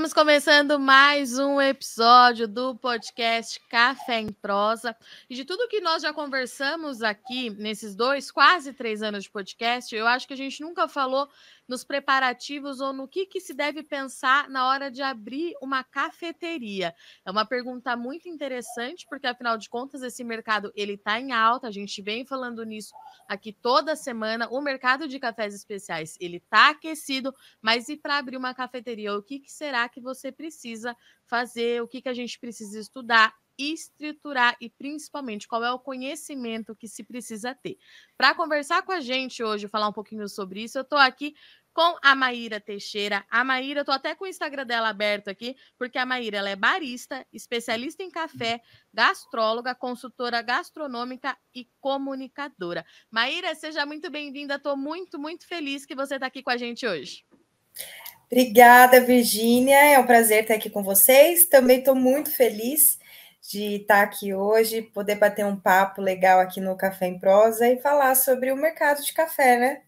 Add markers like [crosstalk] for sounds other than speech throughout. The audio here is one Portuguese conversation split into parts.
Estamos começando mais um episódio do podcast Café em Prosa. E de tudo que nós já conversamos aqui nesses dois, quase três anos de podcast, eu acho que a gente nunca falou nos preparativos ou no que, que se deve pensar na hora de abrir uma cafeteria. É uma pergunta muito interessante, porque afinal de contas esse mercado ele está em alta, a gente vem falando nisso aqui toda semana. O mercado de cafés especiais ele está aquecido, mas e para abrir uma cafeteria, o que, que será que você precisa fazer? O que, que a gente precisa estudar? estruturar e principalmente qual é o conhecimento que se precisa ter. Para conversar com a gente hoje, falar um pouquinho sobre isso, eu estou aqui com a Maíra Teixeira. A Maíra, eu tô até com o Instagram dela aberto aqui, porque a Maíra ela é barista, especialista em café, gastróloga, consultora gastronômica e comunicadora. Maíra, seja muito bem-vinda. Estou muito, muito feliz que você está aqui com a gente hoje. Obrigada, Virgínia. É um prazer estar aqui com vocês. Também estou muito feliz de estar aqui hoje, poder bater um papo legal aqui no Café em Prosa e falar sobre o mercado de café, né?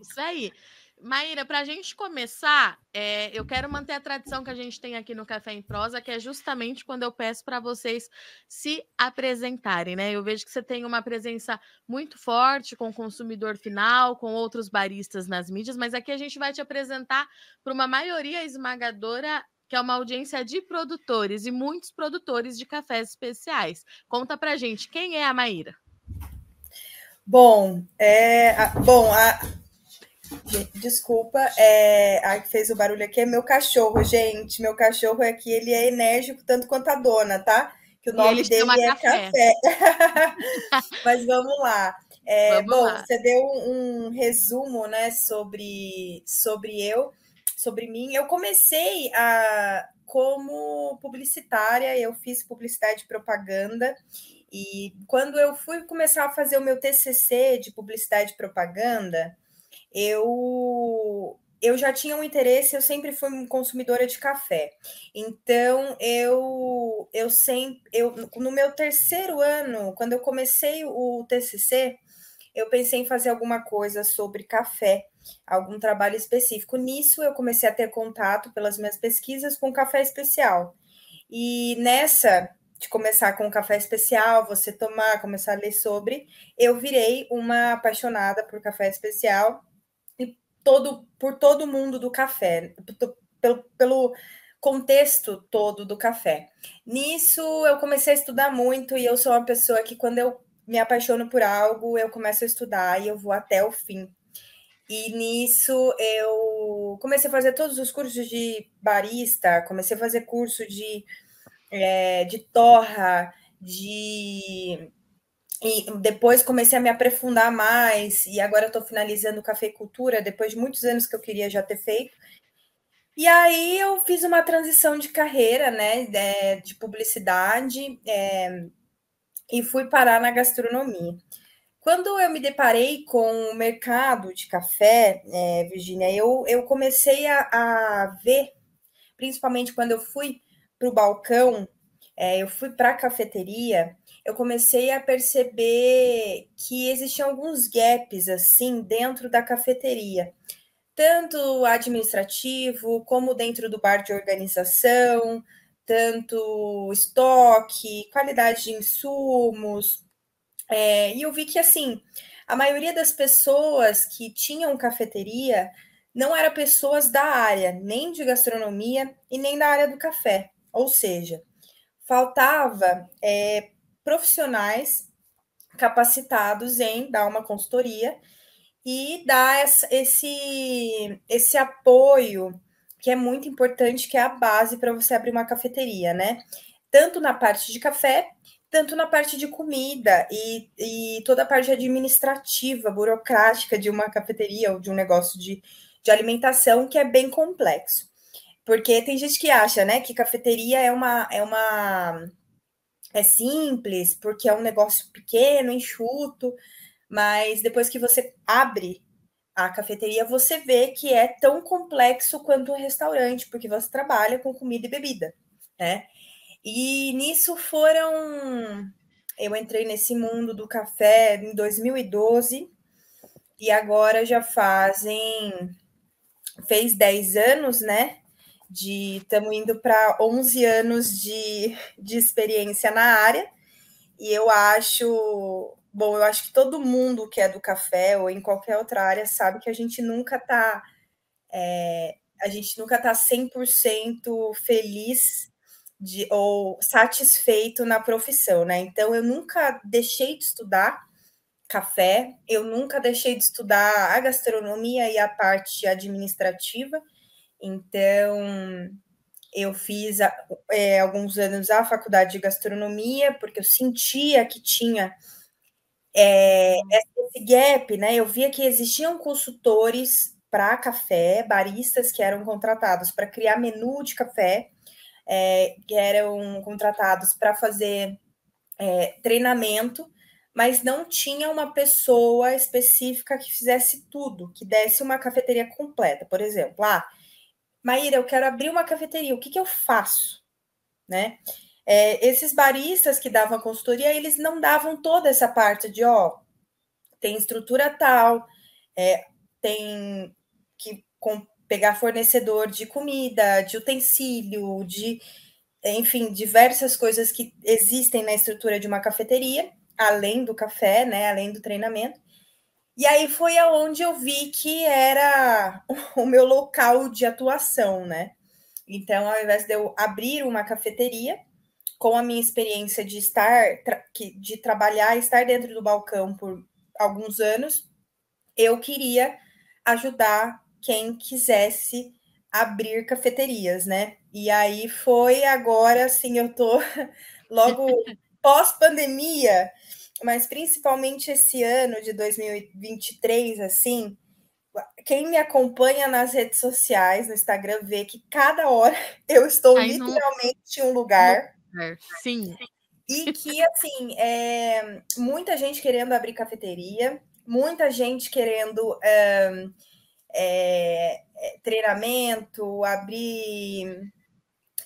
Isso aí. Maíra, para a gente começar, é, eu quero manter a tradição que a gente tem aqui no Café em Prosa, que é justamente quando eu peço para vocês se apresentarem, né? Eu vejo que você tem uma presença muito forte com o consumidor final, com outros baristas nas mídias, mas aqui a gente vai te apresentar para uma maioria esmagadora que é uma audiência de produtores e muitos produtores de cafés especiais. Conta para gente, quem é a Maíra? Bom, é, a, bom, a, Desculpa, é, a que fez o barulho aqui é meu cachorro, gente. Meu cachorro aqui, ele é enérgico tanto quanto a dona, tá? Que o nome dele é café. café. [laughs] Mas vamos lá. É, vamos bom, lá. você deu um, um, resumo, né, sobre, sobre eu, sobre mim. Eu comecei a como publicitária, eu fiz publicidade e propaganda. E quando eu fui começar a fazer o meu TCC de publicidade e propaganda, eu eu já tinha um interesse, eu sempre fui consumidora de café. Então, eu eu sempre eu no meu terceiro ano, quando eu comecei o TCC, eu pensei em fazer alguma coisa sobre café, algum trabalho específico. Nisso eu comecei a ter contato pelas minhas pesquisas com café especial. E nessa de começar com café especial, você tomar, começar a ler sobre, eu virei uma apaixonada por café especial todo por todo mundo do café, pelo, pelo contexto todo do café. Nisso eu comecei a estudar muito e eu sou uma pessoa que quando eu me apaixono por algo, eu começo a estudar e eu vou até o fim. E nisso eu comecei a fazer todos os cursos de barista, comecei a fazer curso de, é, de torra, de e depois comecei a me aprofundar mais, e agora estou finalizando cafeicultura, depois de muitos anos que eu queria já ter feito. E aí eu fiz uma transição de carreira, né, de, de publicidade, é, e fui parar na gastronomia. Quando eu me deparei com o mercado de café, é, Virginia, eu, eu comecei a, a ver, principalmente quando eu fui para o balcão, é, eu fui para a cafeteria, eu comecei a perceber que existiam alguns gaps assim dentro da cafeteria, tanto administrativo como dentro do bar de organização, tanto estoque, qualidade de insumos. É, e eu vi que assim a maioria das pessoas que tinham cafeteria não eram pessoas da área, nem de gastronomia e nem da área do café. Ou seja, faltava é, profissionais capacitados em dar uma consultoria e dar esse, esse apoio que é muito importante, que é a base para você abrir uma cafeteria, né? Tanto na parte de café, tanto na parte de comida e, e toda a parte administrativa, burocrática de uma cafeteria ou de um negócio de, de alimentação que é bem complexo. Porque tem gente que acha, né, que cafeteria é uma, é uma é simples, porque é um negócio pequeno, enxuto, mas depois que você abre a cafeteria, você vê que é tão complexo quanto um restaurante, porque você trabalha com comida e bebida, né? E nisso foram. Eu entrei nesse mundo do café em 2012 e agora já fazem. fez 10 anos, né? De estamos indo para 11 anos de, de experiência na área, e eu acho, bom, eu acho que todo mundo que é do café ou em qualquer outra área sabe que a gente nunca está é, a gente nunca está 100% feliz de, ou satisfeito na profissão, né? Então, eu nunca deixei de estudar café, eu nunca deixei de estudar a gastronomia e a parte administrativa. Então, eu fiz é, alguns anos a faculdade de gastronomia, porque eu sentia que tinha é, esse gap, né? Eu via que existiam consultores para café, baristas que eram contratados para criar menu de café, é, que eram contratados para fazer é, treinamento, mas não tinha uma pessoa específica que fizesse tudo, que desse uma cafeteria completa. Por exemplo, ah, Maíra, eu quero abrir uma cafeteria, o que, que eu faço? Né? É, esses baristas que davam consultoria, eles não davam toda essa parte de, ó, tem estrutura tal, é, tem que com, pegar fornecedor de comida, de utensílio, de enfim, diversas coisas que existem na estrutura de uma cafeteria, além do café, né, além do treinamento. E aí foi aonde eu vi que era [laughs] o meu local de atuação, né? Então, ao invés de eu abrir uma cafeteria, com a minha experiência de estar, de trabalhar, estar dentro do balcão por alguns anos, eu queria ajudar quem quisesse abrir cafeterias, né? E aí foi agora, assim, eu tô [laughs] logo [laughs] pós-pandemia, mas principalmente esse ano de 2023, assim, quem me acompanha nas redes sociais, no Instagram, vê que cada hora [laughs] eu estou Ai, literalmente em um lugar. Sim. E que, assim, é, muita gente querendo abrir cafeteria, muita gente querendo é, é, treinamento, abrir.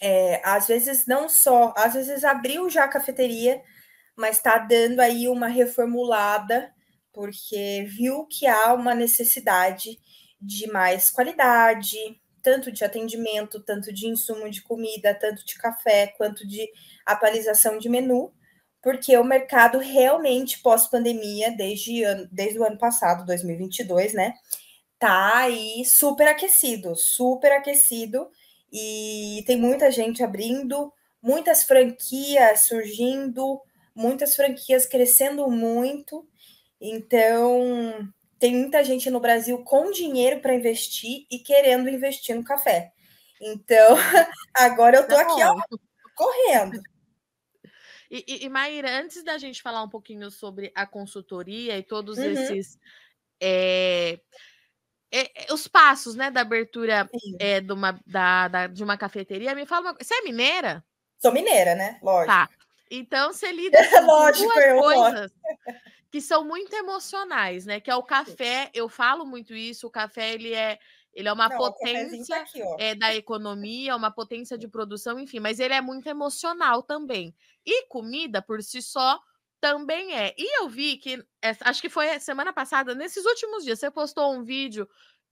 É, às vezes não só, às vezes abriu já a cafeteria, mas está dando aí uma reformulada, porque viu que há uma necessidade de mais qualidade, tanto de atendimento, tanto de insumo de comida, tanto de café, quanto de atualização de menu, porque o mercado realmente pós-pandemia, desde, desde o ano passado, 2022, né, tá aí super aquecido, super aquecido, e tem muita gente abrindo, muitas franquias surgindo, muitas franquias crescendo muito. Então, tem muita gente no Brasil com dinheiro para investir e querendo investir no café. Então, [laughs] agora eu tô aqui, ó, correndo. E, e, e Maíra, antes da gente falar um pouquinho sobre a consultoria e todos uhum. esses é, é, é, os passos, né, da abertura é, de, uma, da, da, de uma cafeteria, me fala uma Você é mineira? Sou mineira, né? Lógico. Tá. Então você lida com Lógico, duas coisas que são muito emocionais, né? Que é o café. Eu falo muito isso. O café ele é ele é uma Não, potência tá aqui, é, da economia, uma potência de produção, enfim, mas ele é muito emocional também. E comida por si só também é. E eu vi que, acho que foi semana passada, nesses últimos dias, você postou um vídeo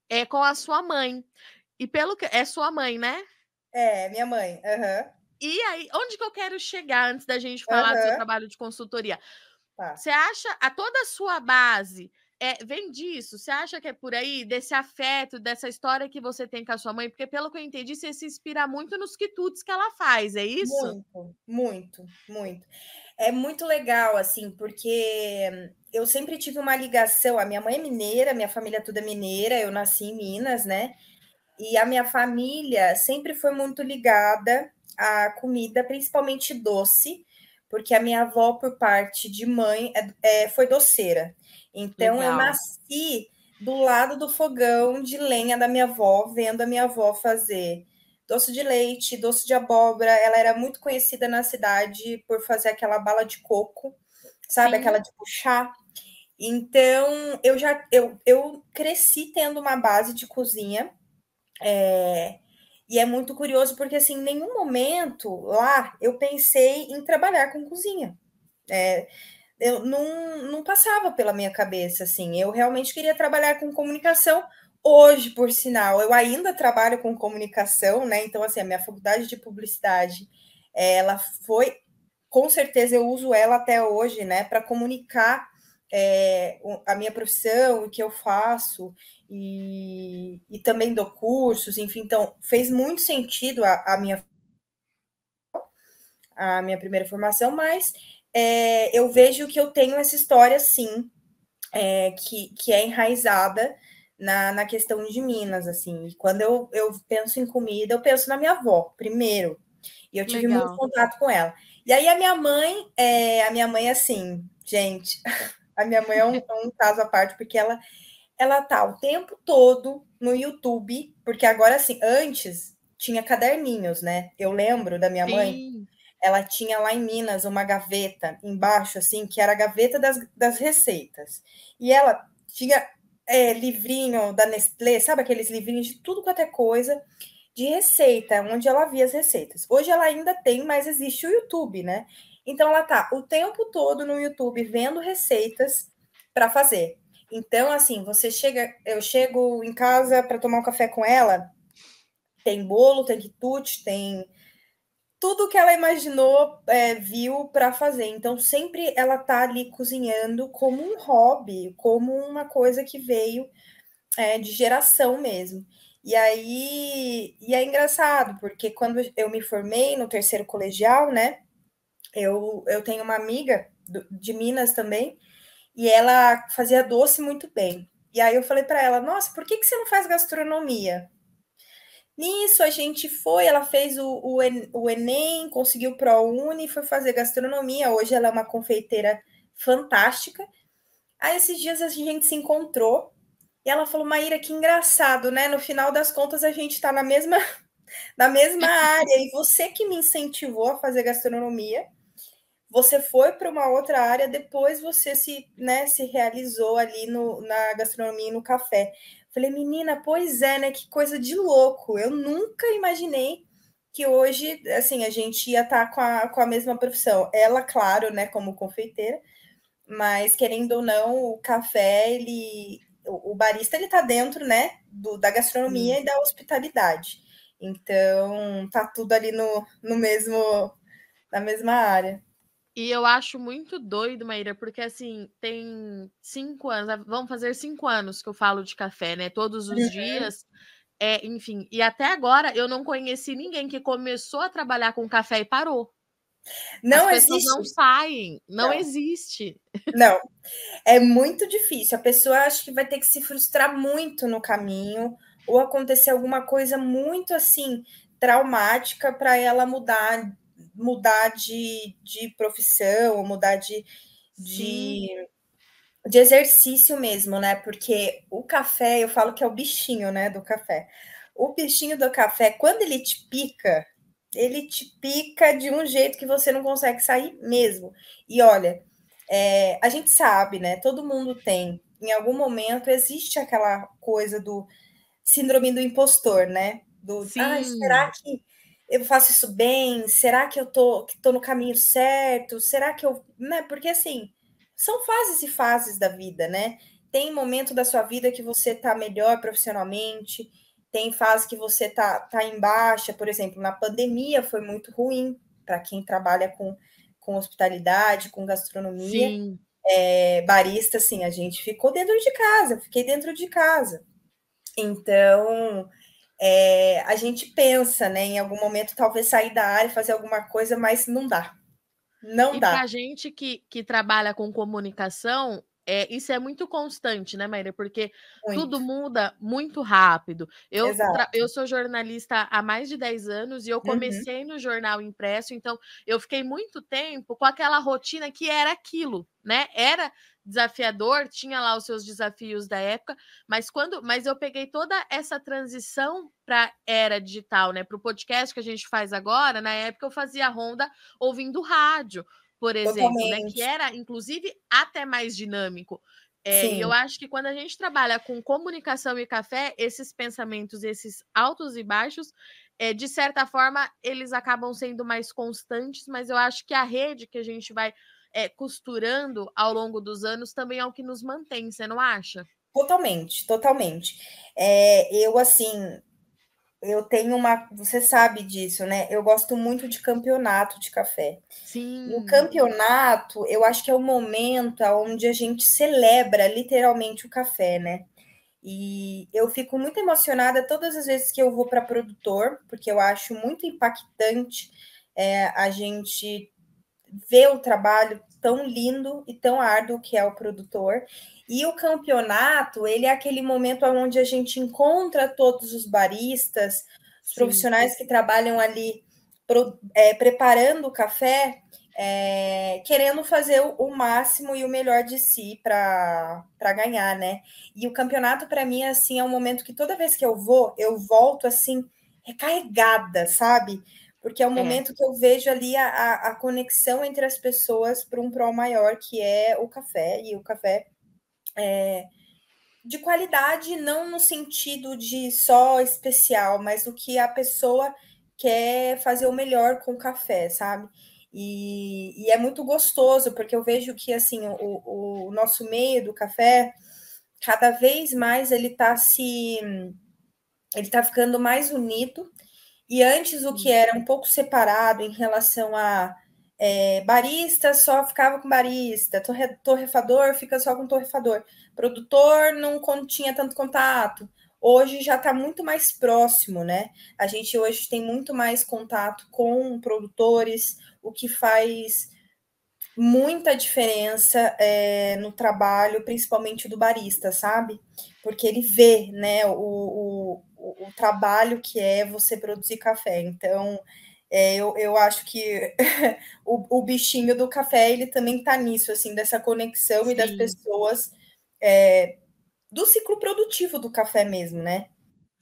é, com a sua mãe. E pelo que. É sua mãe, né? É, minha mãe. Uhum. E aí, onde que eu quero chegar antes da gente falar uhum. do seu trabalho de consultoria? Tá. Você acha a toda a sua base é, vem disso? Você acha que é por aí, desse afeto, dessa história que você tem com a sua mãe? Porque, pelo que eu entendi, você se inspira muito nos quitutes que ela faz, é isso? Muito, muito, muito é muito legal, assim, porque eu sempre tive uma ligação. A minha mãe é mineira, minha família toda é mineira, eu nasci em Minas, né? E a minha família sempre foi muito ligada à comida, principalmente doce, porque a minha avó, por parte de mãe, é, é, foi doceira. Então, legal. eu nasci do lado do fogão de lenha da minha avó, vendo a minha avó fazer doce de leite, doce de abóbora. Ela era muito conhecida na cidade por fazer aquela bala de coco, sabe? Sim. Aquela de puxar. Então, eu já eu, eu cresci tendo uma base de cozinha. É, e é muito curioso porque, assim, em nenhum momento lá eu pensei em trabalhar com cozinha. É, eu não, não passava pela minha cabeça, assim. Eu realmente queria trabalhar com comunicação Hoje, por sinal, eu ainda trabalho com comunicação, né? Então, assim, a minha faculdade de publicidade, ela foi, com certeza, eu uso ela até hoje, né, para comunicar é, a minha profissão, o que eu faço, e, e também dou cursos, enfim, então fez muito sentido a, a minha a minha primeira formação, mas é, eu vejo que eu tenho essa história sim, é, que, que é enraizada na, na questão de Minas, assim. E quando eu, eu penso em comida, eu penso na minha avó, primeiro. E eu tive Legal. muito contato com ela. E aí a minha mãe, é, a minha mãe, assim, gente, [laughs] a minha mãe é um, um caso à parte, porque ela ela tá o tempo todo no YouTube, porque agora assim, antes tinha caderninhos, né? Eu lembro da minha Sim. mãe, ela tinha lá em Minas uma gaveta embaixo, assim, que era a gaveta das, das receitas. E ela tinha é, livrinho da Nestlé, sabe aqueles livrinhos de tudo quanto é coisa, de receita, onde ela via as receitas. Hoje ela ainda tem, mas existe o YouTube, né? Então ela tá o tempo todo no YouTube vendo receitas para fazer. Então, assim, você chega, eu chego em casa para tomar um café com ela, tem bolo, tem quitute, tem tudo que ela imaginou, é, viu para fazer. Então, sempre ela tá ali cozinhando como um hobby, como uma coisa que veio é, de geração mesmo. E aí, e é engraçado, porque quando eu me formei no terceiro colegial, né, eu, eu tenho uma amiga de Minas também, e ela fazia doce muito bem. E aí eu falei para ela: Nossa, por que, que você não faz gastronomia? Nisso a gente foi, ela fez o, o, o Enem, conseguiu o ProUni, foi fazer gastronomia. Hoje ela é uma confeiteira fantástica. Aí esses dias a gente se encontrou e ela falou: Maíra, que engraçado, né? No final das contas a gente está na mesma, [laughs] na mesma área. E você que me incentivou a fazer gastronomia você foi para uma outra área, depois você se, né, se realizou ali no, na gastronomia e no café. Falei, menina, pois é, né? Que coisa de louco. Eu nunca imaginei que hoje, assim, a gente ia estar tá com a, com a mesma profissão. Ela, claro, né, como confeiteira, mas querendo ou não, o café, ele, o, o barista, ele tá dentro, né, do, da gastronomia hum. e da hospitalidade. Então, tá tudo ali no, no mesmo, na mesma área. E eu acho muito doido, Maíra, porque assim, tem cinco anos, vamos fazer cinco anos que eu falo de café, né? Todos os uhum. dias. É, enfim, e até agora eu não conheci ninguém que começou a trabalhar com café e parou. Não As existe. não saem, não, não, existe. Não, é muito difícil. A pessoa acha que vai ter que se frustrar muito no caminho, ou acontecer alguma coisa muito assim traumática para ela mudar mudar de, de profissão, ou mudar de, de, de, exercício mesmo, né? Porque o café, eu falo que é o bichinho, né, do café. O bichinho do café, quando ele te pica, ele te pica de um jeito que você não consegue sair mesmo. E olha, é, a gente sabe, né? Todo mundo tem. Em algum momento existe aquela coisa do síndrome do impostor, né? Do, ah, será que eu faço isso bem? Será que eu tô, que tô no caminho certo? Será que eu. Né? Porque assim, são fases e fases da vida, né? Tem momento da sua vida que você tá melhor profissionalmente, tem fase que você tá, tá em baixa, por exemplo, na pandemia foi muito ruim para quem trabalha com, com hospitalidade, com gastronomia. Sim. É, barista, assim, a gente ficou dentro de casa, fiquei dentro de casa. Então, é, a gente pensa, né, em algum momento talvez sair da área, fazer alguma coisa, mas não dá. Não e dá. Para a gente que, que trabalha com comunicação, é, isso é muito constante, né, Maíra? Porque muito. tudo muda muito rápido. Eu, eu sou jornalista há mais de 10 anos e eu uhum. comecei uhum. no jornal impresso, então eu fiquei muito tempo com aquela rotina que era aquilo, né? Era desafiador, tinha lá os seus desafios da época, mas quando, mas eu peguei toda essa transição para era digital, né, para o podcast que a gente faz agora. Na época eu fazia ronda ouvindo rádio, por exemplo, né, que era inclusive até mais dinâmico. É, e eu acho que quando a gente trabalha com comunicação e café, esses pensamentos, esses altos e baixos, é, de certa forma, eles acabam sendo mais constantes, mas eu acho que a rede que a gente vai é, costurando ao longo dos anos também é o que nos mantém, você não acha? Totalmente, totalmente. É, eu, assim, eu tenho uma. Você sabe disso, né? Eu gosto muito de campeonato de café. Sim. O campeonato, eu acho que é o momento onde a gente celebra literalmente o café, né? E eu fico muito emocionada todas as vezes que eu vou para produtor, porque eu acho muito impactante é, a gente ver o trabalho tão lindo e tão árduo que é o produtor. E o campeonato, ele é aquele momento onde a gente encontra todos os baristas, os profissionais que trabalham ali pro, é, preparando o café, é, querendo fazer o, o, máximo e o melhor de si para ganhar, né? E o campeonato, para mim, assim, é um momento que toda vez que eu vou, eu volto assim, recarregada, sabe? Porque é o é. momento que eu vejo ali a, a, conexão entre as pessoas para um prol maior, que é o café, e o café é, de qualidade, não no sentido de só especial, mas o que a pessoa quer fazer o melhor com o café, sabe? E, e, é muito gostoso, porque eu vejo que assim o, o nosso meio do café, cada vez mais ele está se ele está ficando mais unido. E antes o que era um pouco separado em relação a é, barista só ficava com barista, torre, torrefador fica só com torrefador, produtor não tinha tanto contato. Hoje já está muito mais próximo, né? A gente hoje tem muito mais contato com produtores, o que faz muita diferença é, no trabalho, principalmente do barista, sabe? Porque ele vê, né, o, o, o trabalho que é você produzir café. Então, é, eu, eu acho que [laughs] o, o bichinho do café, ele também tá nisso, assim, dessa conexão Sim. e das pessoas, é, do ciclo produtivo do café mesmo, né?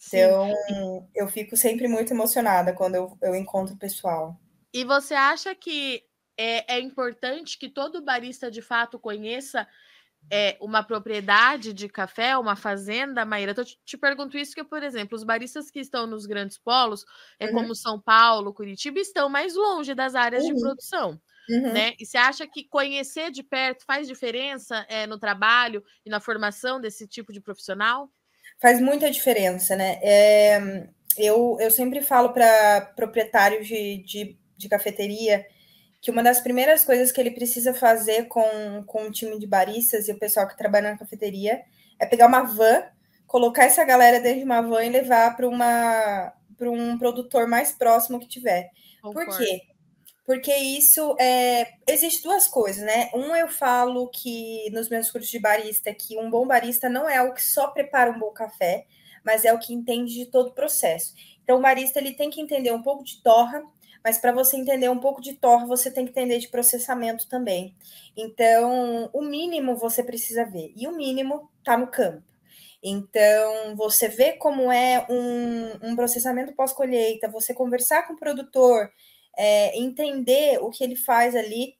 Então, Sim. eu fico sempre muito emocionada quando eu, eu encontro o pessoal. E você acha que é, é importante que todo barista de fato conheça é, uma propriedade de café, uma fazenda, Maíra? Eu te, te pergunto isso que, por exemplo, os baristas que estão nos grandes polos, é uhum. como São Paulo, Curitiba, estão mais longe das áreas uhum. de produção. Uhum. Né? E você acha que conhecer de perto faz diferença é, no trabalho e na formação desse tipo de profissional? Faz muita diferença, né? É, eu, eu sempre falo para proprietários de, de de cafeteria, que uma das primeiras coisas que ele precisa fazer com, com o time de baristas e o pessoal que trabalha na cafeteria é pegar uma van, colocar essa galera dentro de uma van e levar para uma para um produtor mais próximo que tiver. Concordo. Por quê? Porque isso é. Existe duas coisas, né? Um, eu falo que nos meus cursos de barista que um bom barista não é o que só prepara um bom café, mas é o que entende de todo o processo. Então, o barista ele tem que entender um pouco de torra, mas para você entender um pouco de torre, você tem que entender de processamento também. Então, o mínimo você precisa ver, e o mínimo está no campo. Então, você vê como é um, um processamento pós-colheita, você conversar com o produtor, é, entender o que ele faz ali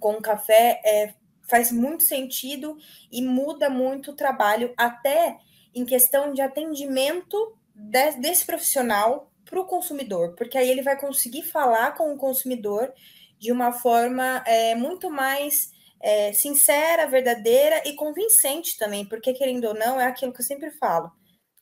com o café, é, faz muito sentido e muda muito o trabalho, até em questão de atendimento de, desse profissional para o consumidor, porque aí ele vai conseguir falar com o consumidor de uma forma é, muito mais é, sincera, verdadeira e convincente também, porque querendo ou não, é aquilo que eu sempre falo.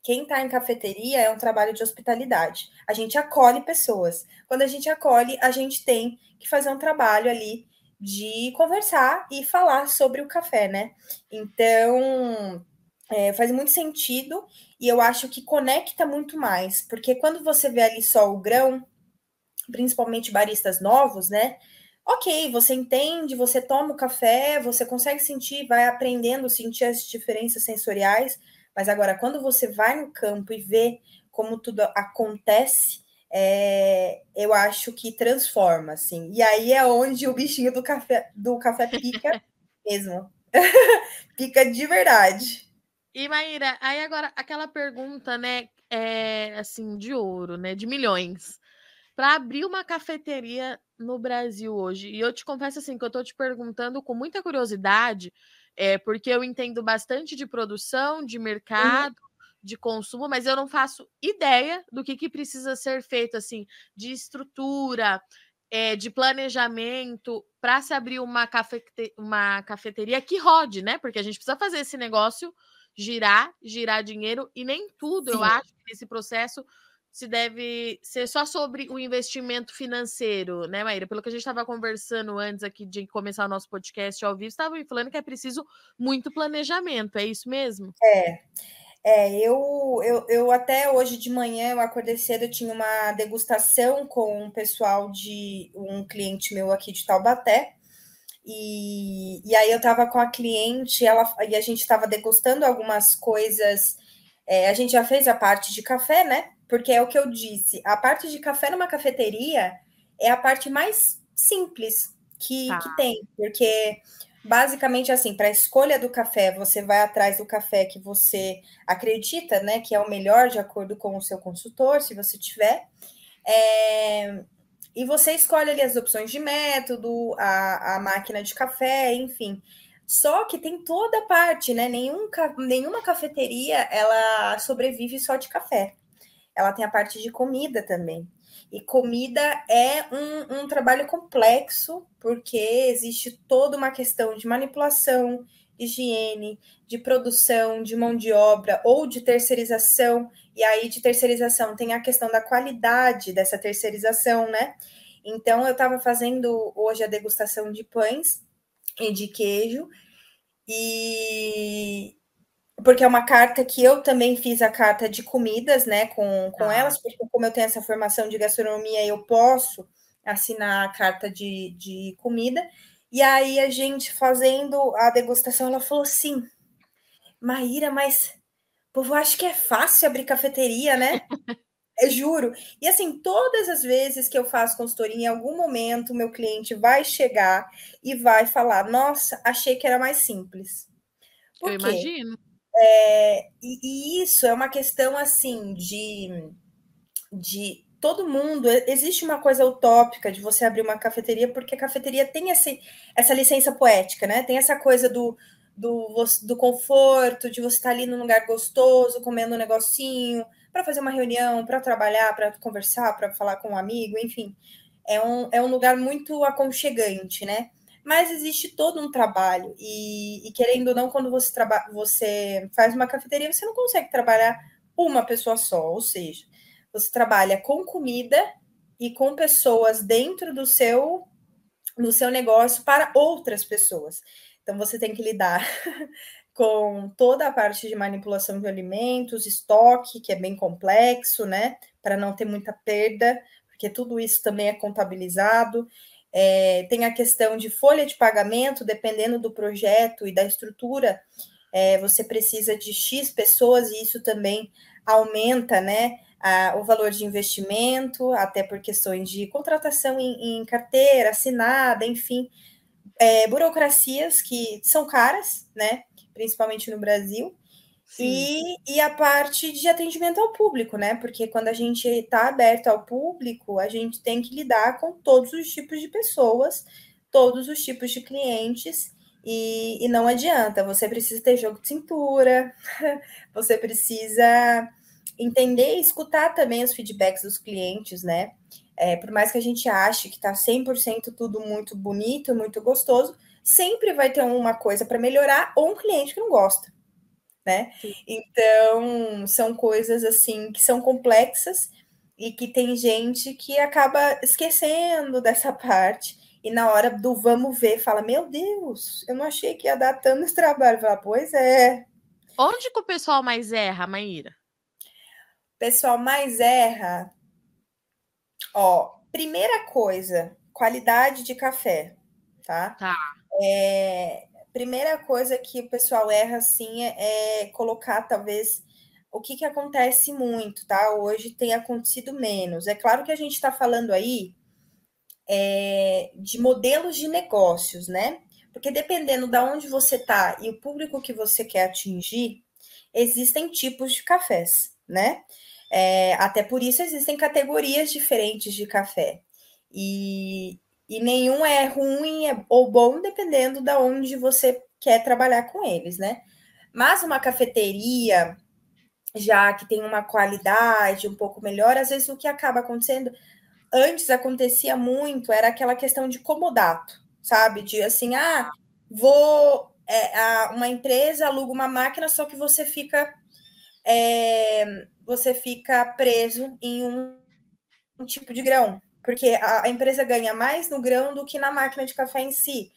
Quem está em cafeteria é um trabalho de hospitalidade. A gente acolhe pessoas. Quando a gente acolhe, a gente tem que fazer um trabalho ali de conversar e falar sobre o café, né? Então, é, faz muito sentido e eu acho que conecta muito mais, porque quando você vê ali só o grão, principalmente baristas novos, né? Ok, você entende, você toma o café, você consegue sentir, vai aprendendo, sentir as diferenças sensoriais, mas agora quando você vai no campo e vê como tudo acontece, é, eu acho que transforma, assim. E aí é onde o bichinho do café do café pica [laughs] mesmo. [laughs] pica de verdade. E Maíra, aí agora aquela pergunta, né, é, assim, de ouro, né, de milhões. Para abrir uma cafeteria no Brasil hoje, e eu te confesso assim que eu estou te perguntando com muita curiosidade, é, porque eu entendo bastante de produção, de uhum. mercado, uhum. de consumo, mas eu não faço ideia do que, que precisa ser feito, assim, de estrutura, é, de planejamento para se abrir uma, cafete uma cafeteria que rode, né? Porque a gente precisa fazer esse negócio girar, girar dinheiro, e nem tudo, Sim. eu acho, nesse processo se deve ser só sobre o investimento financeiro, né, Maíra? Pelo que a gente estava conversando antes aqui de começar o nosso podcast ao vivo, estava me falando que é preciso muito planejamento, é isso mesmo? É. É, eu, eu, eu até hoje de manhã, eu acordei cedo, eu tinha uma degustação com um pessoal de um cliente meu aqui de Taubaté, e, e aí eu estava com a cliente, ela, e a gente estava degustando algumas coisas, é, a gente já fez a parte de café, né? Porque é o que eu disse, a parte de café numa cafeteria é a parte mais simples que, tá. que tem, porque basicamente assim, para a escolha do café, você vai atrás do café que você acredita, né, que é o melhor de acordo com o seu consultor, se você tiver. É, e você escolhe ali as opções de método, a, a máquina de café, enfim. Só que tem toda a parte, né? Nenhum, nenhuma cafeteria ela sobrevive só de café ela tem a parte de comida também. E comida é um, um trabalho complexo, porque existe toda uma questão de manipulação, higiene, de produção, de mão de obra ou de terceirização. E aí, de terceirização, tem a questão da qualidade dessa terceirização, né? Então, eu estava fazendo hoje a degustação de pães e de queijo. E, porque é uma carta que eu também fiz a carta de comidas, né, com, com ah. elas, porque como eu tenho essa formação de gastronomia, eu posso assinar a carta de, de comida. E aí a gente fazendo a degustação, ela falou assim: Maíra, mas povo acha que é fácil abrir cafeteria, né? [laughs] eu juro. E assim, todas as vezes que eu faço consultoria, em algum momento meu cliente vai chegar e vai falar: Nossa, achei que era mais simples. Por eu quê? imagino. É, e, e, isso é uma questão assim de, de todo mundo. Existe uma coisa utópica de você abrir uma cafeteria, porque a cafeteria tem esse, essa licença poética, né? Tem essa coisa do, do, do conforto, de você estar ali num lugar gostoso, comendo um negocinho, para fazer uma reunião, para trabalhar, para conversar, para falar com um amigo, enfim. É um, é um lugar muito aconchegante, né? mas existe todo um trabalho. E, e querendo ou não, quando você, você faz uma cafeteria, você não consegue trabalhar uma pessoa só, ou seja, você trabalha com comida e com pessoas dentro do seu do seu negócio para outras pessoas. Então você tem que lidar [laughs] com toda a parte de manipulação de alimentos, estoque, que é bem complexo, né? Para não ter muita perda, porque tudo isso também é contabilizado. É, tem a questão de folha de pagamento, dependendo do projeto e da estrutura, é, você precisa de X pessoas e isso também aumenta né, a, o valor de investimento, até por questões de contratação em, em carteira, assinada, enfim, é, burocracias que são caras, né, principalmente no Brasil, e, e, a parte de atendimento ao público, né? Porque quando a gente está aberto ao público, a gente tem que lidar com todos os tipos de pessoas, todos os tipos de clientes, e, e não adianta, você precisa ter jogo de cintura, [laughs] você precisa entender e escutar também os feedbacks dos clientes, né? É, por mais que a gente ache que está 100% tudo muito bonito, muito gostoso, sempre vai ter uma coisa para melhorar ou um cliente que não gosta né? Então, são coisas assim que são complexas e que tem gente que acaba esquecendo dessa parte e na hora do vamos ver fala: "Meu Deus, eu não achei que ia dar tanto trabalho". Fala: "Pois é". Onde que o pessoal mais erra, Maíra? O pessoal mais erra. Ó, primeira coisa, qualidade de café, tá? Tá. É, primeira coisa que o pessoal erra assim é, é colocar talvez o que, que acontece muito, tá? Hoje tem acontecido menos. É claro que a gente está falando aí é, de modelos de negócios, né? Porque dependendo de onde você está e o público que você quer atingir, existem tipos de cafés, né? É, até por isso existem categorias diferentes de café. E, e nenhum é ruim é, ou bom, dependendo da de onde você quer trabalhar com eles, né? Mas uma cafeteria, já que tem uma qualidade um pouco melhor, às vezes o que acaba acontecendo, antes acontecia muito, era aquela questão de comodato, sabe? De assim, ah, vou é, a, uma empresa aluga uma máquina, só que você fica é, você fica preso em um, um tipo de grão, porque a, a, empresa ganha mais no grão do que na máquina de café em si.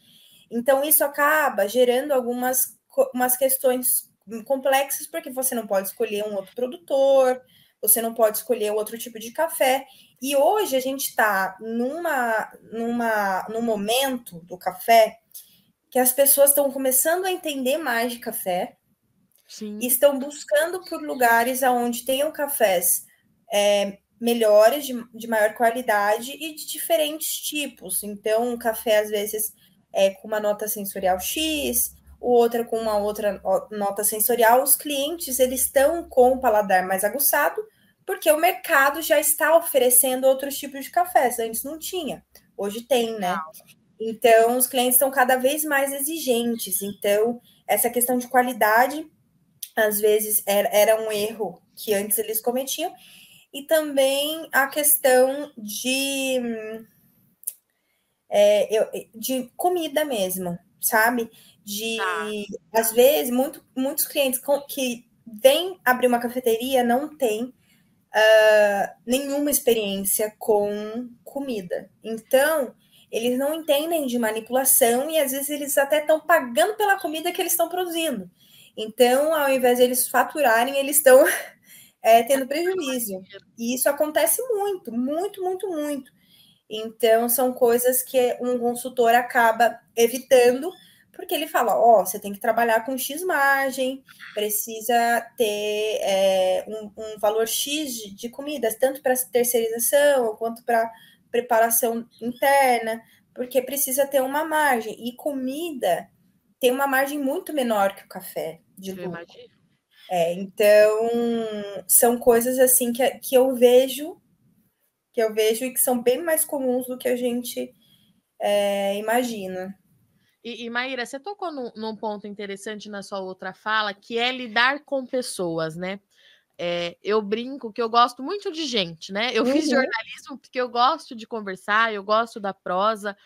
Então, isso acaba gerando algumas umas questões complexas, porque você não pode escolher um outro produtor, você não pode escolher outro tipo de café. E hoje a gente está numa, numa, num momento do café que as pessoas estão começando a entender mais de café Sim. e estão buscando por lugares onde tenham cafés é, melhores, de, de maior qualidade e de diferentes tipos. Então, um café, às vezes, é com uma nota sensorial X, o outro com uma outra nota sensorial. Os clientes, eles estão com o paladar mais aguçado, porque o mercado já está oferecendo outros tipos de cafés. Antes não tinha, hoje tem, né? Então, os clientes estão cada vez mais exigentes. Então, essa questão de qualidade, às vezes, era, era um erro que antes eles cometiam. E também a questão de, é, de comida mesmo, sabe? De, ah. às vezes, muito, muitos clientes que vêm abrir uma cafeteria não têm uh, nenhuma experiência com comida. Então, eles não entendem de manipulação e às vezes eles até estão pagando pela comida que eles estão produzindo. Então, ao invés de eles faturarem, eles estão é, [laughs] tendo prejuízo. E isso acontece muito, muito, muito, muito. Então, são coisas que um consultor acaba evitando, porque ele fala: Ó, oh, você tem que trabalhar com X margem, precisa ter é, um, um, valor X de, de comidas, tanto para terceirização quanto para preparação interna, porque precisa ter uma margem. E comida tem uma margem muito menor que o café de lucro. É, então, são coisas assim que, que eu vejo, que eu vejo e que são bem mais comuns do que a gente é, imagina. E, e Maíra, você tocou num, num ponto interessante na sua outra fala, que é lidar com pessoas, né? É, eu brinco que eu gosto muito de gente, né? Eu uhum. fiz jornalismo porque eu gosto de conversar, eu gosto da prosa,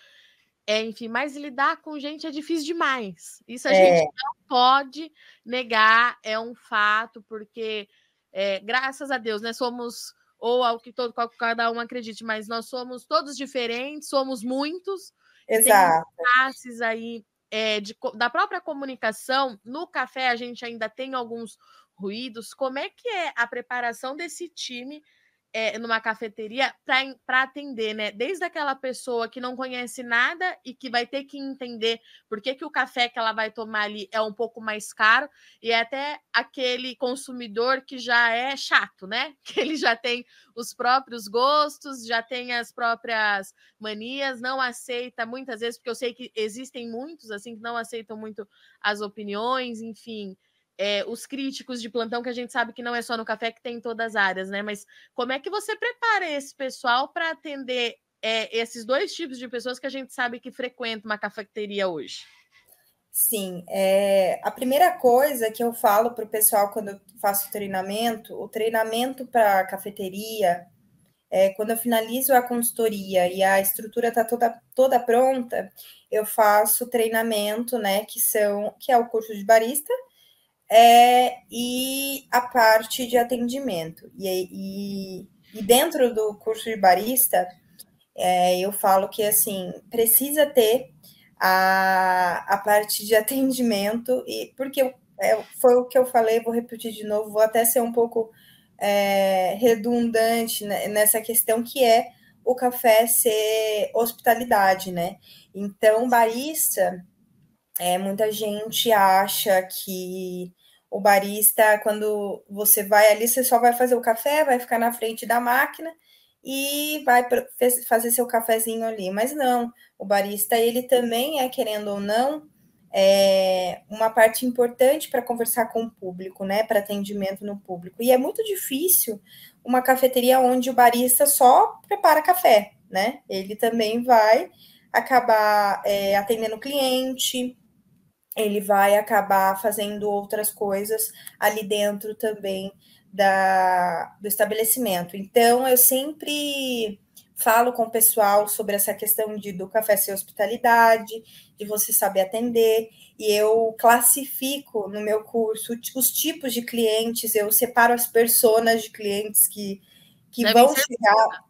é, enfim, mas lidar com gente é difícil demais. Isso a é. gente não pode negar, é um fato, porque é, graças a Deus, né? Somos, ou ao que todo, cada um acredite, mas nós somos todos diferentes, somos muitos. Exato. Tem classes aí é, de, da própria comunicação. No café a gente ainda tem alguns ruídos. Como é que é a preparação desse time é, numa cafeteria para atender, né? Desde aquela pessoa que não conhece nada e que vai ter que entender por que, que o café que ela vai tomar ali é um pouco mais caro, e é até aquele consumidor que já é chato, né? [laughs] Que ele já tem os próprios gostos, já tem as próprias manias, não aceita muitas vezes, porque eu sei que existem muitos assim que não aceitam muito as opiniões, enfim é, os críticos de plantão, que a gente sabe que não é só no café, que tem em todas as áreas, né? Mas como é que você prepara esse pessoal para atender é, esses dois tipos de pessoas que a gente sabe que frequentam uma cafeteria hoje? Sim, é, a primeira coisa que eu falo para o pessoal quando eu faço treinamento, o treinamento para cafeteria, é, quando eu finalizo a consultoria e a estrutura está toda, toda pronta, eu faço treinamento, né, que são que é o curso de barista, é, e a parte de atendimento. E, e, e dentro do curso de barista, é, eu falo que assim precisa ter a, a parte de atendimento, e porque é, foi o que eu falei, vou repetir de novo, vou até ser um pouco é, redundante nessa questão que é o café ser hospitalidade, né? Então, barista, é, muita gente acha que o barista, quando você vai ali, você só vai fazer o café, vai ficar na frente da máquina e vai fazer seu cafezinho ali. Mas não, o barista, ele também é, querendo ou não, é uma parte importante para conversar com o público, né? Para atendimento no público. E é muito difícil uma cafeteria onde o barista só prepara café, né? Ele também vai acabar é, atendendo o cliente, ele vai acabar fazendo outras coisas ali dentro também da, do estabelecimento. Então, eu sempre falo com o pessoal sobre essa questão de, do café ser hospitalidade, de você saber atender, e eu classifico no meu curso os tipos de clientes, eu separo as personas de clientes que, que vão chegar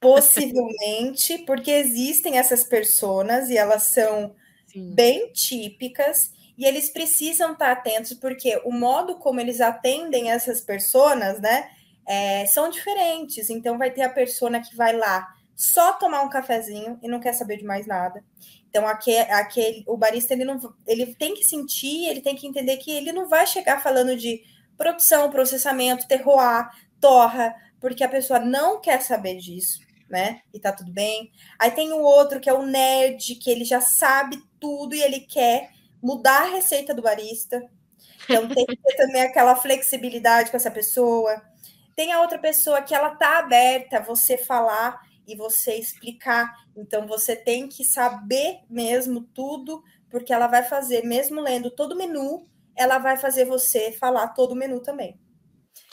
possivelmente, porque existem essas personas e elas são Sim. bem típicas e eles precisam estar atentos porque o modo como eles atendem essas pessoas, né, é, são diferentes. Então, vai ter a pessoa que vai lá só tomar um cafezinho e não quer saber de mais nada. Então, aquele, aquele, o barista ele não, ele tem que sentir, ele tem que entender que ele não vai chegar falando de produção, processamento, terroir, torra, porque a pessoa não quer saber disso, né? E tá tudo bem. Aí tem o outro que é o nerd, que ele já sabe tudo e ele quer mudar a receita do barista. Então tem que ter também aquela flexibilidade com essa pessoa. Tem a outra pessoa que ela tá aberta a você falar e você explicar. Então você tem que saber mesmo tudo, porque ela vai fazer, mesmo lendo todo o menu, ela vai fazer você falar todo o menu também.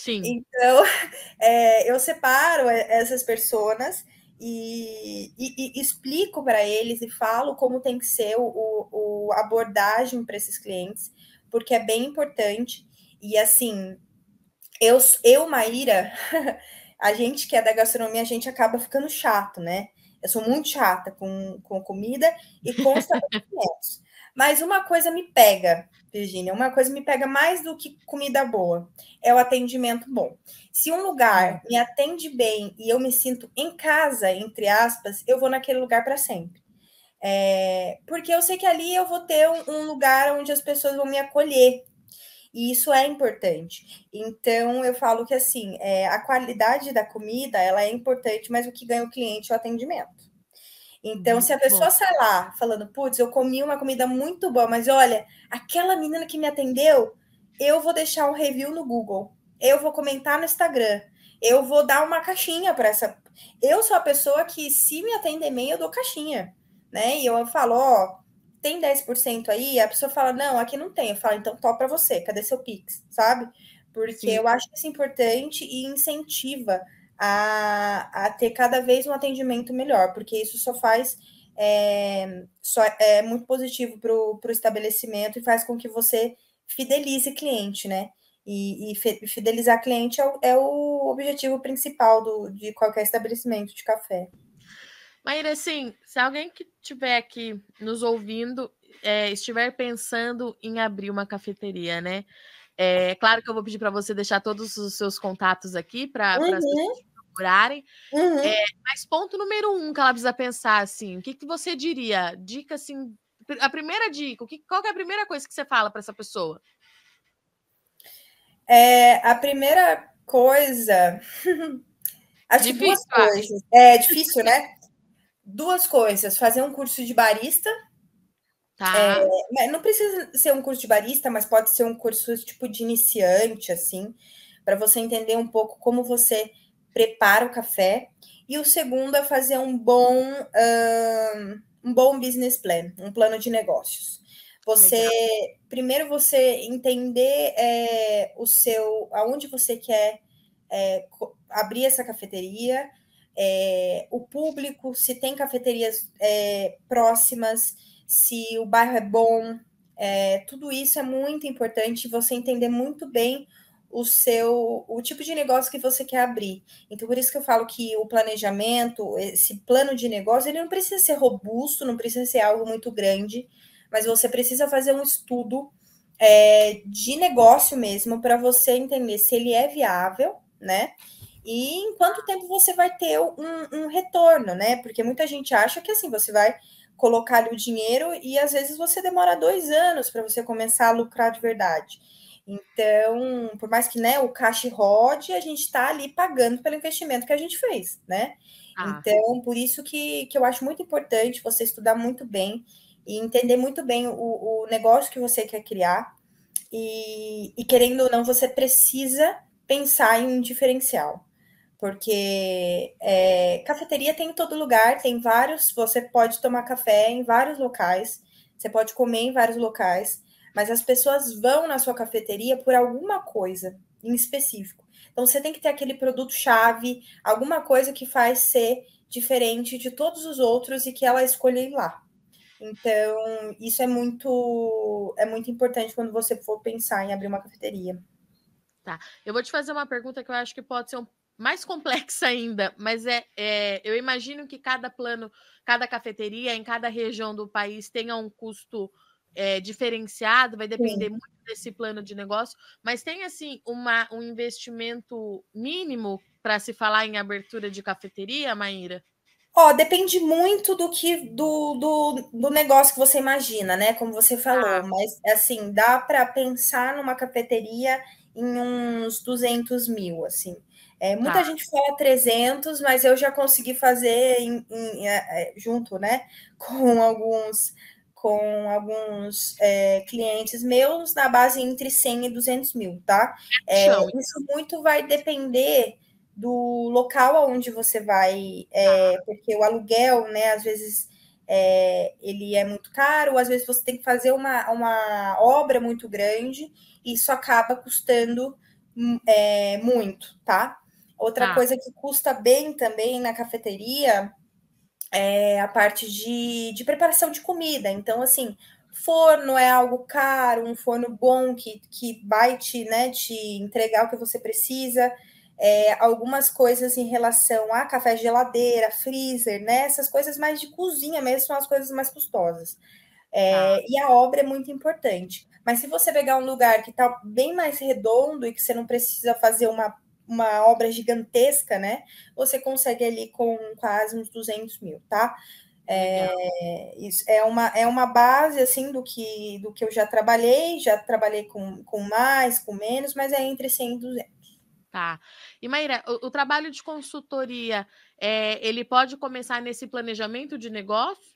Sim. Então, [laughs] é, eu separo essas pessoas e, e, e explico para eles e falo como tem que ser o, o abordagem para esses clientes, porque é bem importante. E assim, eu, eu Maíra, [laughs] a gente que é da gastronomia, a gente acaba ficando chato, né? Eu sou muito chata com, com comida e com estabelecimentos. [laughs] Mas uma coisa me pega, Virginia, uma coisa me pega mais do que comida boa, é o atendimento bom. Se um lugar me atende bem e eu me sinto em casa, entre aspas, eu vou naquele lugar para sempre. É, porque eu sei que ali eu vou ter um, um lugar onde as pessoas vão me acolher, e isso é importante. Então, eu falo que assim, é, a qualidade da comida ela é importante, mas o que ganha o cliente é o atendimento. Então, muito se a pessoa bom. sai lá falando, putz, eu comi uma comida muito boa, mas olha, aquela menina que me atendeu, eu vou deixar um review no Google, eu vou comentar no Instagram, eu vou dar uma caixinha para essa. Eu sou a pessoa que, se me atender bem, eu dou caixinha, né? E eu falo, ó, tem 10% aí, a pessoa fala, não, aqui não tem. Eu falo, então top para você, cadê seu Pix, sabe? Porque Sim. eu acho isso importante e incentiva a, a ter cada vez um atendimento melhor, porque isso só faz é, só é muito positivo para o estabelecimento e faz com que você fidelize cliente, né? E, e fidelizar cliente é o, é o objetivo principal do, de qualquer estabelecimento de café. Maíra, assim, se alguém que estiver aqui nos ouvindo é, estiver pensando em abrir uma cafeteria, né? É claro que eu vou pedir para você deixar todos os seus contatos aqui para uhum. as pessoas procurarem. Uhum. É, mas ponto número um que ela precisa pensar, assim, o que, que você diria? Dica, assim, a primeira dica, o que, qual é a primeira coisa que você fala para essa pessoa? É, a primeira coisa. [laughs] acho difícil, que duas coisas. É difícil, né? duas coisas: fazer um curso de barista. Tá. É, não precisa ser um curso de barista, mas pode ser um curso tipo de iniciante, assim, para você entender um pouco como você prepara o café. E o segundo é fazer um bom, um, um bom business plan, um plano de negócios. Você Legal. primeiro você entender é, o seu aonde você quer é, abrir essa cafeteria, é, o público, se tem cafeterias é, próximas, se o bairro é bom, é, tudo isso é muito importante você entender muito bem o seu o tipo de negócio que você quer abrir. Então, por isso que eu falo que o planejamento, esse plano de negócio, ele não precisa ser robusto, não precisa ser algo muito grande, mas você precisa fazer um estudo é, de negócio mesmo para você entender se ele é viável, né? e em quanto tempo você vai ter um, um retorno, né? Porque muita gente acha que assim você vai colocar ali o dinheiro e às vezes você demora dois anos para você começar a lucrar de verdade. Então, por mais que né, o caixa rode, a gente está ali pagando pelo investimento que a gente fez, né? Ah. Então, por isso que, que eu acho muito importante você estudar muito bem e entender muito bem o, o negócio que você quer criar. E, e querendo ou não, você precisa pensar em um diferencial porque é, cafeteria tem em todo lugar, tem vários, você pode tomar café em vários locais, você pode comer em vários locais, mas as pessoas vão na sua cafeteria por alguma coisa em específico. Então você tem que ter aquele produto chave, alguma coisa que faz ser diferente de todos os outros e que ela escolheu ir lá. Então, isso é muito é muito importante quando você for pensar em abrir uma cafeteria. Tá. Eu vou te fazer uma pergunta que eu acho que pode ser um, mais complexa [laughs] ainda, mas é, é, eu imagino que cada plano, cada cafeteria em cada região do país tenha um custo é, diferenciado, vai depender Sim. muito desse plano de negócio, mas tem assim uma, um investimento mínimo para se falar em abertura de cafeteria, Maíra? Ó, depende muito do que do, do, do, negócio que você imagina, né? Como você falou, ah. mas assim, dá para pensar numa cafeteria em uns 200 mil, assim. É, muita ah. gente fala 300, mas eu já consegui fazer em, em, é, junto, né? [laughs] Com alguns com alguns é, clientes meus na base entre 100 e 200 mil, tá? É, isso muito vai depender do local onde você vai, é, porque o aluguel, né, às vezes é, ele é muito caro, às vezes você tem que fazer uma, uma obra muito grande, e isso acaba custando hum, é, muito, tá? Outra ah. coisa que custa bem também na cafeteria é a parte de, de preparação de comida. Então, assim, forno é algo caro, um forno bom que, que vai te, né, te entregar o que você precisa é, algumas coisas em relação a café geladeira, freezer, né? Essas coisas mais de cozinha mesmo são as coisas mais custosas. É, ah. E a obra é muito importante. Mas se você pegar um lugar que está bem mais redondo e que você não precisa fazer uma, uma obra gigantesca, né? Você consegue ali com quase uns 200 mil, tá? É, isso é uma, é uma base assim do que do que eu já trabalhei, já trabalhei com, com mais, com menos, mas é entre 100 e 200. Tá. E Maíra, o, o trabalho de consultoria, é, ele pode começar nesse planejamento de negócio?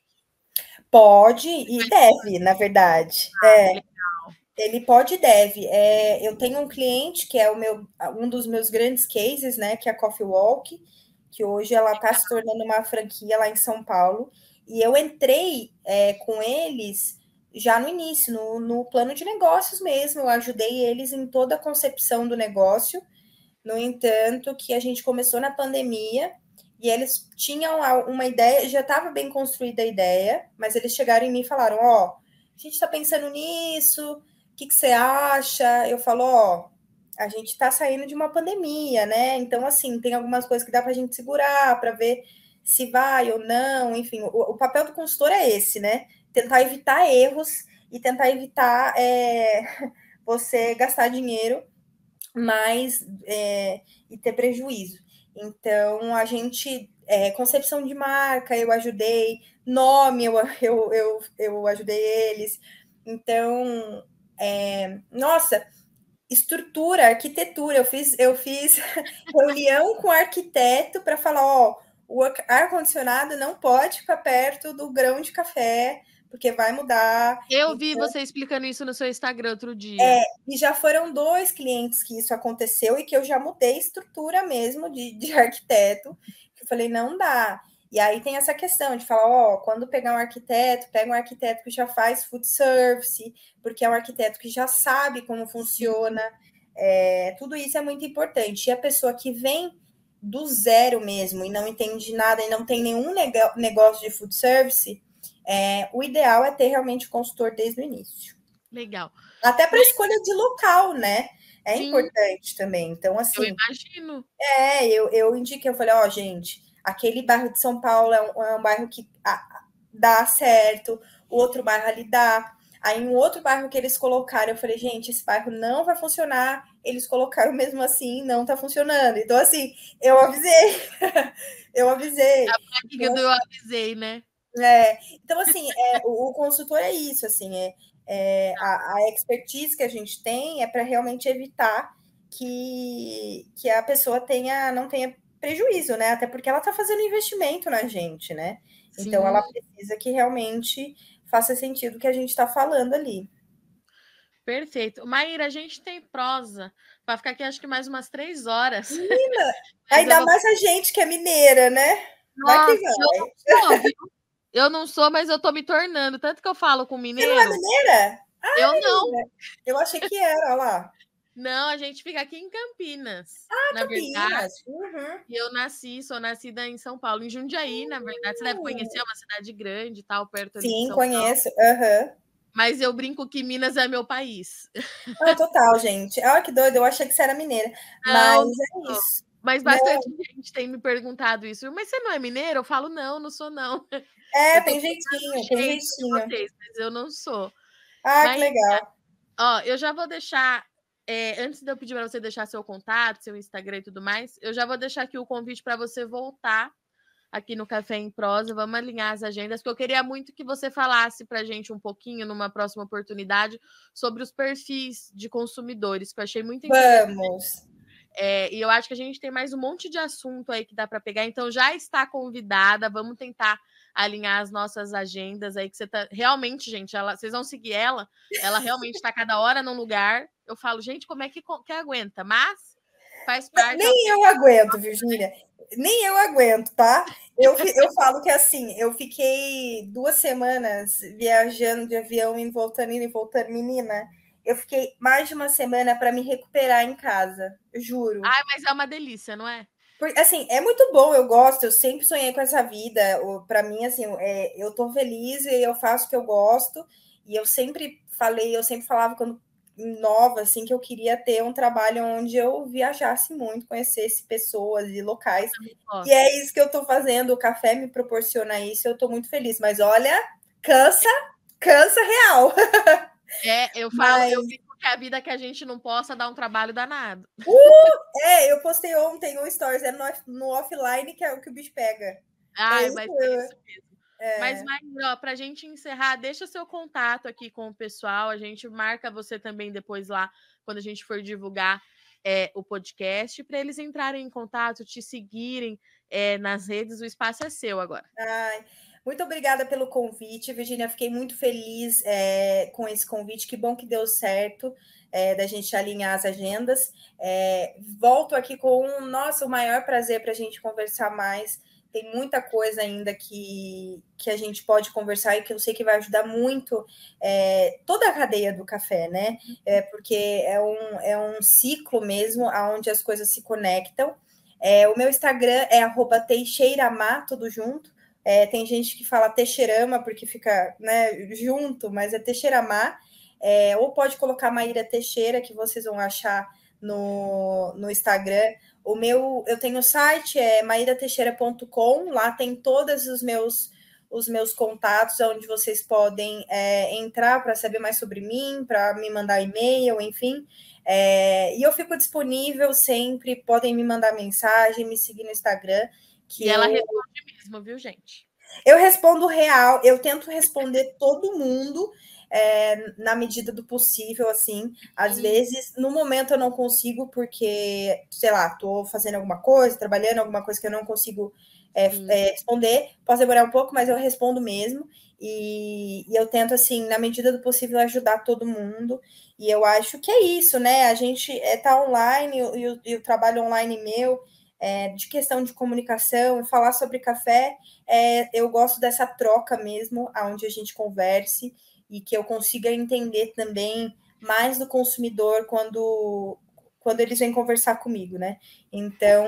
Pode e deve, na verdade. Ah, é, ele pode e deve. É, eu tenho um cliente que é o meu, um dos meus grandes cases, né? Que é a Coffee Walk, que hoje ela está se tornando uma franquia lá em São Paulo. E eu entrei é, com eles já no início, no, no plano de negócios mesmo. Eu ajudei eles em toda a concepção do negócio no entanto, que a gente começou na pandemia e eles tinham uma ideia, já estava bem construída a ideia, mas eles chegaram em mim e falaram: Ó, oh, a gente está pensando nisso, que, que você acha? Eu falo: Ó, a gente está saindo de uma pandemia, né? Então, assim, tem algumas coisas que dá para a gente segurar para ver se vai ou não. Enfim, o, o, papel do consultor é esse, né? Tentar evitar erros e tentar evitar é, [laughs] você gastar dinheiro mas é, e ter prejuízo. Então, a gente, é, concepção de marca, eu ajudei, nome, eu, [laughs] eu, eu, eu ajudei eles. Então, é, nossa, estrutura, arquitetura, eu fiz, eu fiz [laughs] reunião com o arquiteto para falar, ó, o ar-condicionado não pode ficar perto do grão de café, porque vai mudar. Eu vi então, você explicando isso no seu Instagram outro dia. É, e já foram dois clientes que isso aconteceu e que eu já mudei estrutura mesmo de, de [laughs] arquiteto. Eu falei, não dá. E aí tem essa questão de falar, ó, quando pegar um arquiteto, pega um arquiteto que já faz food service, porque é um arquiteto que já sabe como funciona. É, tudo isso é muito importante. E a pessoa que vem do zero mesmo e não entende nada e não tem nenhum negócio de food service, é, o ideal é ter realmente o consultor desde o início. Legal. Até para escolha de local, né? É Sim. importante também. Então, assim. Eu imagino. É, eu, eu indiquei, eu falei, ó, gente, aquele bairro de São Paulo é um, é um bairro que ah, dá certo, o outro bairro ali dá. Aí, um outro bairro que eles colocaram, eu falei, gente, esse bairro não vai funcionar. Eles colocaram mesmo assim, não tá funcionando. Então, assim, eu avisei. [laughs] eu avisei. A então, do eu avisei, né? É, então, assim, é, o, o, consultor é isso, assim, é, é a, a, expertise que a gente tem é para realmente evitar que, que a pessoa tenha, não tenha prejuízo, né? Até porque ela está fazendo investimento na gente, né? Sim. Então ela precisa que realmente faça sentido o que a gente está falando ali. Perfeito. Maíra, a gente tem prosa para ficar aqui acho que mais umas três horas. Menina, [laughs] ainda vou... mais a gente que é mineira, né? Nossa, vai que vai. Eu, eu não sou, mas eu tô me tornando. Tanto que eu falo com mineiro. Você não é mineira? Ah, eu não. Eu achei que era, olha lá. Não, a gente fica aqui em Campinas. Ah, na Campinas. Verdade, uhum. Eu nasci, sou nascida em São Paulo, em Jundiaí, na verdade. Você deve conhecer, é uma cidade grande, tal, perto Sim, de São conheço. Uhum. Mas eu brinco que Minas é meu país. Ah, total, gente. Olha que doido, eu achei que você era mineira. Não, mas é isso. Mas bastante não. gente tem me perguntado isso. Mas você não é mineira? Eu falo, não, não sou, não. É, tem jeitinho, tem jeitinho. Vocês, mas eu não sou. Ah, mas, que legal. Ó, eu já vou deixar. É, antes de eu pedir para você deixar seu contato, seu Instagram e tudo mais, eu já vou deixar aqui o convite para você voltar aqui no Café em Prosa. Vamos alinhar as agendas, porque eu queria muito que você falasse para a gente um pouquinho, numa próxima oportunidade, sobre os perfis de consumidores, que eu achei muito interessante. Vamos! É, e eu acho que a gente tem mais um monte de assunto aí que dá para pegar. Então já está convidada. Vamos tentar alinhar as nossas agendas aí que você tá realmente, gente. Ela, vocês vão seguir ela. Ela realmente está cada hora num lugar. Eu falo, gente, como é que, que aguenta? Mas faz parte. Nem eu aguento, Virgínia. Nem eu aguento, tá? Eu, eu [laughs] falo que assim, eu fiquei duas semanas viajando de avião, indo voltando, e voltando, menina eu fiquei mais de uma semana para me recuperar em casa, juro. Ai, mas é uma delícia, não é? Assim, é muito bom, eu gosto, eu sempre sonhei com essa vida. Para mim, assim, é, eu tô feliz e eu faço o que eu gosto. E eu sempre falei, eu sempre falava quando nova, assim, que eu queria ter um trabalho onde eu viajasse muito, conhecesse pessoas e locais. E é isso que eu tô fazendo. O café me proporciona isso, eu tô muito feliz. Mas olha, cansa, cansa real. É, eu [laughs] falo, Mas... eu que a vida que a gente não possa dar um trabalho danado. Uh, é, eu postei ontem um stories, é no, no offline que é o que o bicho pega. Ai, é mas isso, é isso mesmo. É. Mas, Maíra, para a gente encerrar, deixa seu contato aqui com o pessoal. A gente marca você também depois lá, quando a gente for divulgar é, o podcast, para eles entrarem em contato, te seguirem é, nas redes. O espaço é seu agora. Ai. Muito obrigada pelo convite, Virginia. Fiquei muito feliz é, com esse convite. Que bom que deu certo é, da gente alinhar as agendas. É, volto aqui com um nosso maior prazer para a gente conversar mais. Tem muita coisa ainda que, que a gente pode conversar e que eu sei que vai ajudar muito toda a cadeia do café, né? É, porque é um, é um ciclo mesmo onde as coisas se conectam. É, o meu Instagram é arroba teixeiramá, tudo junto. É, tem gente que fala Teixeirama porque fica né, junto, mas é Teixeiramá. É, ou pode colocar Maíra Teixeira, que vocês vão achar no, no Instagram. O meu, eu tenho o site, é mairateixeira.com, lá tem todos os meus os meus contatos, onde vocês podem é, entrar para saber mais sobre mim, para me mandar e-mail, enfim. É, e eu fico disponível sempre, podem me mandar mensagem, me seguir no Instagram. Que e ela eu... responde mesmo, viu, gente? Eu respondo real, eu tento responder todo mundo é, na medida do possível, assim. Às Sim. vezes, no momento eu não consigo, porque, sei lá, tô fazendo alguma coisa, trabalhando alguma coisa que eu não consigo é, é, responder. Posso demorar um pouco, mas eu respondo mesmo. E, e, eu tento, assim, na medida do possível, ajudar todo mundo. E eu acho que é isso, né? A gente é, tá online e, o, e o trabalho online meu é, de questão de comunicação falar sobre café, é, eu gosto dessa troca mesmo, aonde a gente converse e que eu consiga entender também mais do consumidor quando, quando eles vêm conversar comigo, né? Então,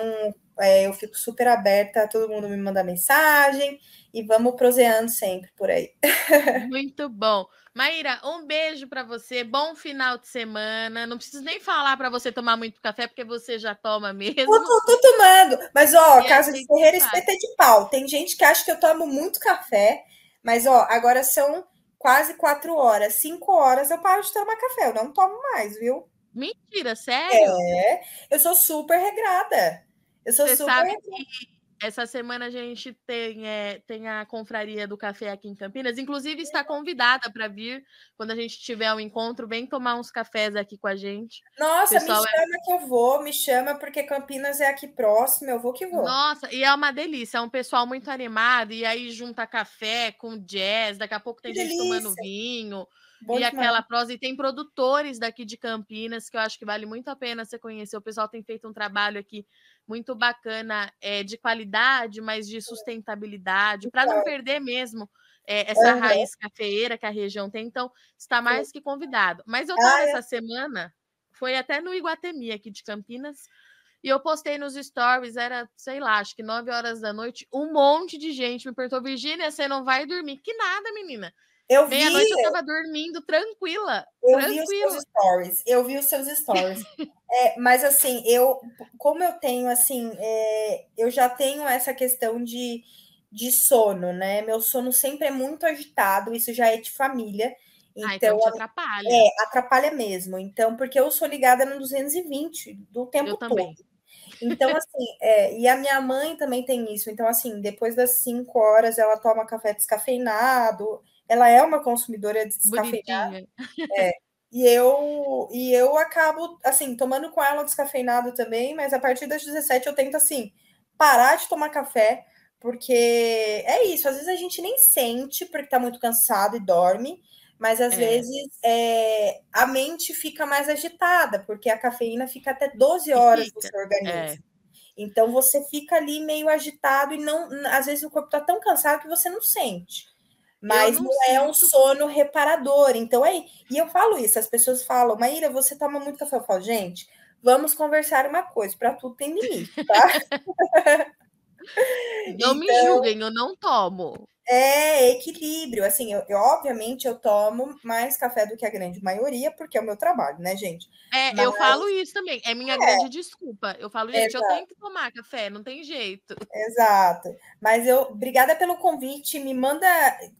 é, eu fico super aberta, todo mundo me manda mensagem e vamos proseando sempre por aí. [laughs] Muito bom. Maíra, um beijo para você, bom final de semana. Não preciso nem falar para você tomar muito café, porque você já toma mesmo. Eu tô, tô tomando, mas ó, e casa de Ferreira espeta de pau. Tem gente que acha que eu tomo muito café, mas ó, agora são quase quatro horas. Cinco horas eu paro de tomar café, eu não tomo mais, viu? Mentira, sério? É, eu sou super regrada. Eu sou Você super. Sabe que essa semana a gente tem, é, tem a confraria do café aqui em Campinas. Inclusive, está convidada para vir quando a gente tiver um encontro. Vem tomar uns cafés aqui com a gente. Nossa, me é chama é... que eu vou, me chama, porque Campinas é aqui próximo, eu vou que vou. Nossa, e é uma delícia, é um pessoal muito animado, e aí junta café com jazz, daqui a pouco tem que gente delícia. tomando vinho. Bom e demais. aquela prosa, e tem produtores daqui de Campinas que eu acho que vale muito a pena você conhecer. O pessoal tem feito um trabalho aqui muito bacana é, de qualidade, mas de sustentabilidade, para não perder mesmo é, essa uhum. raiz cafeeira que a região tem. Então, está mais que convidado. Mas eu estava ah, essa semana foi até no Iguatemi aqui de Campinas. E eu postei nos stories, era, sei lá, acho que 9 horas da noite, um monte de gente me perguntou, Virgínia, você não vai dormir? Que nada, menina. Eu Meia-noite vi, eu tava dormindo tranquila. eu vi os tranquila. seus stories, eu vi os seus stories. É, mas assim, eu, como eu tenho assim, é, eu já tenho essa questão de, de sono, né? Meu sono sempre é muito agitado, isso já é de família. Ah, então Então, te atrapalha. é, atrapalha mesmo. Então, porque eu sou ligada no 220 do tempo eu todo. também. Então, assim, é, e a minha mãe também tem isso. Então, assim, depois das 5 horas ela toma café descafeinado. Ela é uma consumidora descafeinada. Bonitinha. E eu, e eu acabo, assim, tomando com ela descafeinado também, mas a partir das 17 eu tento, assim, parar de tomar café, porque é isso, às vezes a gente nem sente porque tá muito cansado e dorme, mas às É. vezes é, a mente fica mais agitada, porque a cafeína fica até 12 horas no seu organismo. Então você fica ali meio agitado e não, às vezes o corpo tá tão cansado que você não sente. Mas não não, é um sono reparador. Então é. E eu falo isso, as pessoas falam, Maíra, você toma muito café. Eu falo, gente, vamos conversar uma coisa, para tudo tem limite, tá? [laughs] Não me Então- julguem, eu não tomo. É equilíbrio. Assim, eu, eu, obviamente eu tomo mais café do que a grande maioria, porque é o meu trabalho, né, gente? É, eu Mas- falo isso também. É minha grande desculpa. Eu falo, gente, eu Exato. tenho que tomar café, não tem jeito. Exato. Mas eu, obrigada pelo convite. Me manda,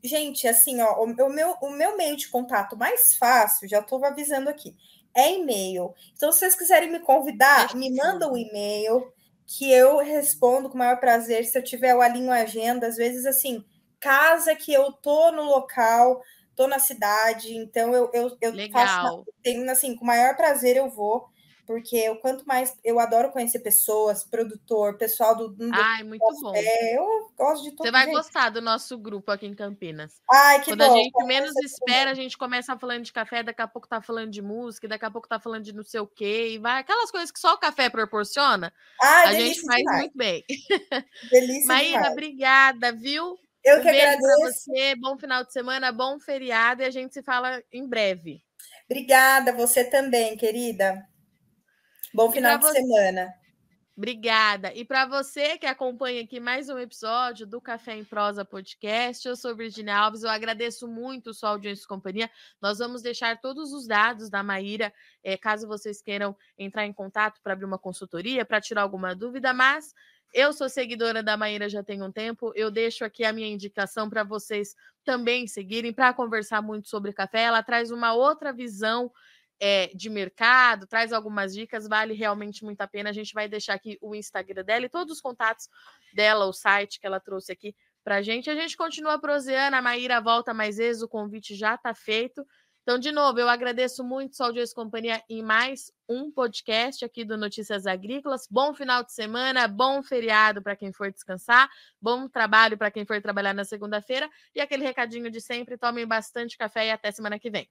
gente, assim, ó, o, o meu, o meu meio de contato mais fácil, já estou avisando aqui, é e-mail. Então, se vocês quiserem me convidar, me manda um e-mail que eu respondo com o maior prazer. Se eu tiver, eu alinho agenda. Às vezes, assim, casa que eu tô no local, tô na cidade, então eu, eu, eu faço Legal. tenho, assim, com o maior prazer eu vou, porque o quanto mais eu adoro conhecer pessoas, produtor, pessoal do, do Ai, muito bom. é, eu gosto de tudo. Você vai gostar do nosso grupo aqui em Campinas. Ai, que Quando bom. a gente menos todo espera, a gente começa falando de café, daqui a pouco tá falando de música, daqui a pouco tá falando de não sei o quê, e vai aquelas coisas que só o café proporciona, Ai, a gente faz demais. muito bem. [laughs] Delícia Maíra, demais. obrigada, viu? Eu um que beijo pra agradeço. você, bom final de semana, bom feriado e a gente se fala em breve. Obrigada, você também, querida. Bom final de pra você- semana. Obrigada. E para você que acompanha aqui mais um episódio do Café em Prosa Podcast, eu sou Virginia Alves. Eu agradeço muito sua audiência e companhia. Nós vamos deixar todos os dados da Maíra, eh, caso vocês queiram entrar em contato para abrir uma consultoria, para tirar alguma dúvida, mas eu sou seguidora da Maíra já tem um tempo. Eu deixo aqui a minha indicação para vocês também seguirem para conversar muito sobre café. Ela traz uma outra visão é, de mercado, traz algumas dicas, vale realmente muito a pena. A gente vai deixar aqui o Instagram dela e todos os contatos dela, o site que ela trouxe aqui pra gente. A gente continua proseando, a Maíra volta mais vezes, o convite já está feito. Então, de novo, eu agradeço muito sua audiência e companhia em mais um podcast aqui do Notícias Agrícolas. Bom final de semana, bom feriado para quem for descansar, bom trabalho para quem for trabalhar na segunda-feira e aquele recadinho de sempre: tomem bastante café e até semana que vem.